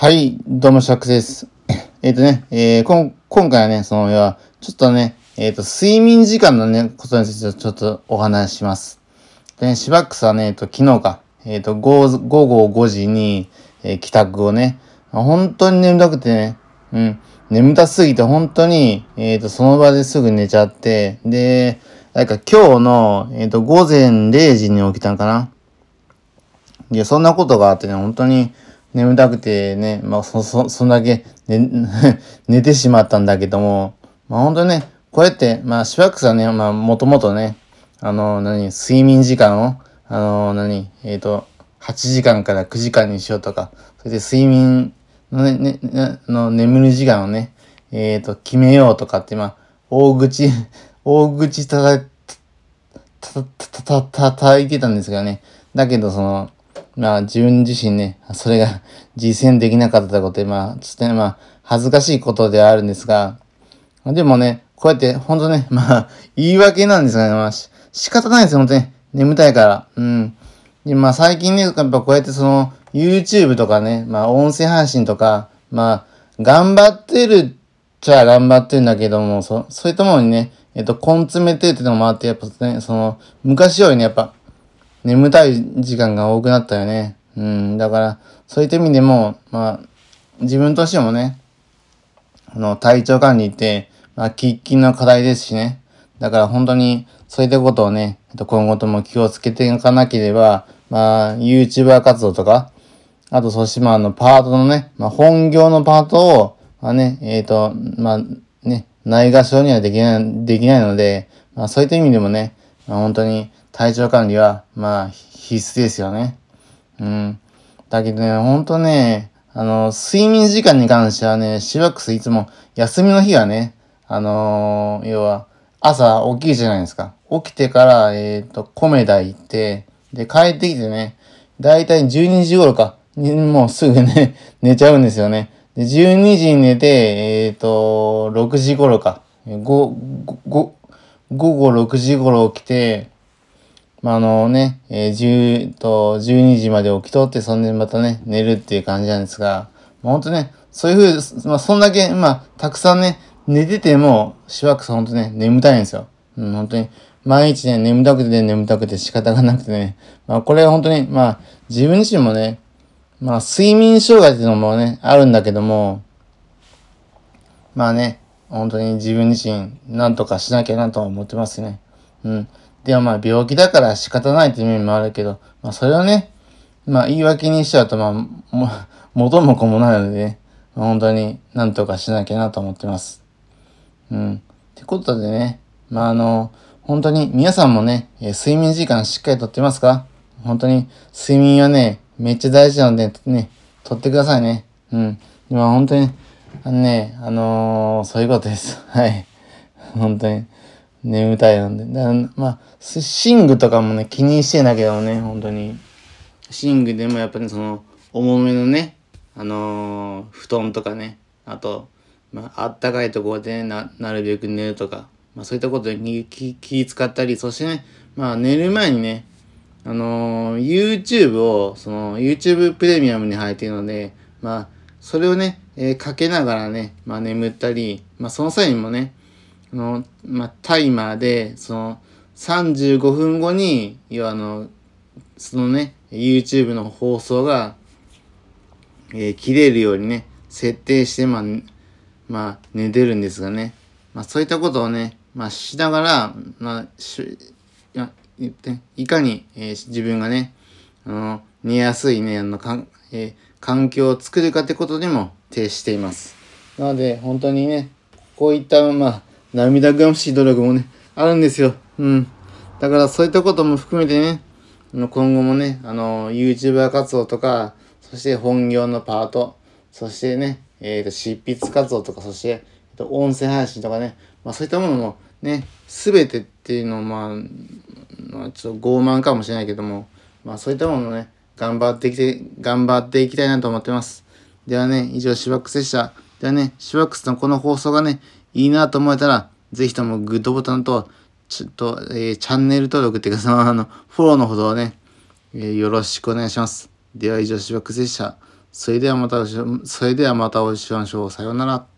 はい、どうも、シャックです。えっ、とね、えー、こ、今回はね、その、要は、ちょっとね、えっ、ー、と、睡眠時間のね、ことについてちょっとお話しします。で、ね、シバックスはね、えっ、と、昨日か、えっ、と、午後5時に、えー、帰宅をね、本当に眠たくてね、うん、眠たすぎて本当に、えっ、と、その場ですぐ寝ちゃって、で、なんか今日の、えっ、と、午前0時に起きたんかな。いや、そんなことがあってね、本当に、眠たくてね、まあ、そ、そ、そんだけ寝、寝てしまったんだけども、まあ、本当にね、こうやって、まあ、しばらくさね、まあ、もともとね、あの、何、睡眠時間を、あの、何、えっ、ー、と、8時間から9時間にしようとか、それで睡眠のね、ね、の眠る時間をね、えっ、ー、と、決めようとかって、まあ、大口、大口たた、た、た、た、た、たいてたんですがね。だけど、その、まあ自分自身ね、それが 実践できなかったことで、まあ、ちょっとね、まあ、恥ずかしいことではあるんですが、でもね、こうやって、ほんとね、まあ、言い訳なんですがね、まあ、仕方ないですよ、ほんとね。眠たいから。うん。で、まあ最近ね、やっぱこうやってその、YouTube とかね、まあ音声配信とか、まあ、頑張ってるっちゃ頑張ってるんだけども、そ、そういったものにね、えっと、根詰めてってのもあって、やっぱね、その、昔よりね、やっぱ、眠たい時間が多くなったよね。うん、だから、そういった意味でも、まあ、自分としてもね、あの、体調管理って、まあ、喫緊の課題ですしね。だから本当に、そういったことをね、今後とも気をつけていかなければ、まあ、YouTuber 活動とか、あと、そしてまあ、あの、パートのね、まあ、本業のパートを、まあね、えっ、ー、と、まあ、ね、ないがしろにはできない、できないので、まあ、そういった意味でもね、まあ、本当に、体調管理は、まあ、必須ですよね。うん。だけどね、ほんとね、あの、睡眠時間に関してはね、シワックスいつも休みの日はね、あのー、要は、朝起きるじゃないですか。起きてから、えっ、ー、と、米田行って、で、帰ってきてね、だいたい12時頃か、もうすぐね、寝ちゃうんですよね。で、12時に寝て、えっ、ー、と、6時頃か、5、5、午後6時頃起きて、まあ、あのね、えー、10と12時まで起きとって、そんでまたね、寝るっていう感じなんですが、まあ、ほんとね、そういうふう、まあ、そんだけ、まあ、たくさんね、寝てても、しばらくほんとね、眠たいんですよ。うん、本当に。毎日ね、眠たくてね、眠たくて仕方がなくてね。まあ、これは本当に、まあ、自分自身もね、まあ、睡眠障害っていうのもね、あるんだけども、まあね、本当に自分自身、なんとかしなきゃなと思ってますね。うん。でもまあ病気だから仕方ないっていう面もあるけど、まあそれはね、まあ言い訳にしちゃうとまあ、も、元も子もないのでね、本当になんとかしなきゃなと思ってます。うん。ってことでね、まああの、本当に皆さんもね、え睡眠時間しっかりとってますか？本当に睡眠はね、めっちゃ大事なので、ね、とってくださいね。うん。今本当に、あのね、あのー、そういうことです。はい。本当に。眠たいなんで。だまあ、寝具とかもね、気にしてんだけどね、本当に。寝具でもやっぱりその、重めのね、あのー、布団とかね、あと、まあ、あったかいところで、ね、な、なるべく寝るとか、まあそういったことに気、気使ったり、そしてね、まあ寝る前にね、あのー、YouTube を、その、YouTube プレミアムに入っているので、まあ、それをね、えー、かけながらね、まあ眠ったり、まあその際にもね、の、まあ、タイマーで、その、35分後に、要はあの、そのね、YouTube の放送が、えー、切れるようにね、設定して、まあ、まあ、寝てるんですがね。まあ、そういったことをね、まあ、しながら、まあ、し、や、って、いかに、えー、自分がね、あの、寝やすいね、あの、かん、えー、環境を作るかってことにも呈しています。なので、本当にね、こういった、まあ、涙ぐましい努力もね、あるんですよ。うん。だからそういったことも含めてね、今後もね、あの、YouTuber 活動とか、そして本業のパート、そしてね、えっ、ー、と、執筆活動とか、そして、えっと、音声配信とかね、まあそういったものもね、すべてっていうのは、まあ、まあ、ちょっと傲慢かもしれないけども、まあそういったものをね、頑張ってきて、頑張っていきたいなと思ってます。ではね、以上、シバックスでした。ではね、シワックスのこの放送がね、いいなと思えたら、ぜひともグッドボタンと、ちょっと、えー、チャンネル登録っていうか、その、あの、フォローのほどをね、えー、よろしくお願いします。では以上、シワックスでした。それではまた、それではまたお会いしましょう。さようなら。